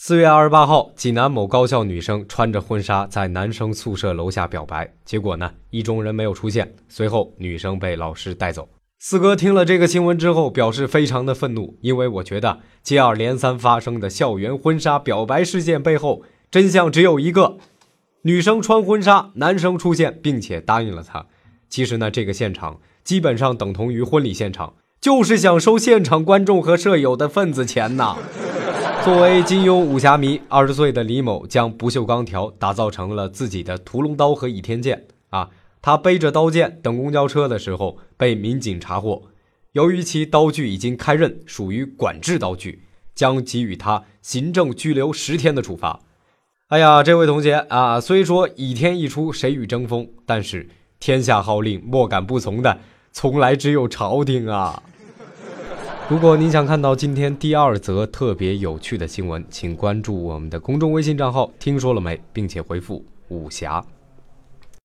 四月二十八号，济南某高校女生穿着婚纱在男生宿舍楼下表白，结果呢，意中人没有出现。随后，女生被老师带走。四哥听了这个新闻之后，表示非常的愤怒，因为我觉得接二连三发生的校园婚纱表白事件背后，真相只有一个：女生穿婚纱，男生出现，并且答应了她。其实呢，这个现场基本上等同于婚礼现场，就是想收现场观众和舍友的份子钱呐。作为金庸武侠迷，二十岁的李某将不锈钢条打造成了自己的屠龙刀和倚天剑啊！他背着刀剑等公交车的时候被民警查获，由于其刀具已经开刃，属于管制刀具，将给予他行政拘留十天的处罚。哎呀，这位同学啊，虽说倚天一出谁与争锋，但是天下号令莫敢不从的，从来只有朝廷啊！如果您想看到今天第二则特别有趣的新闻，请关注我们的公众微信账号“听说了没”，并且回复“武侠”。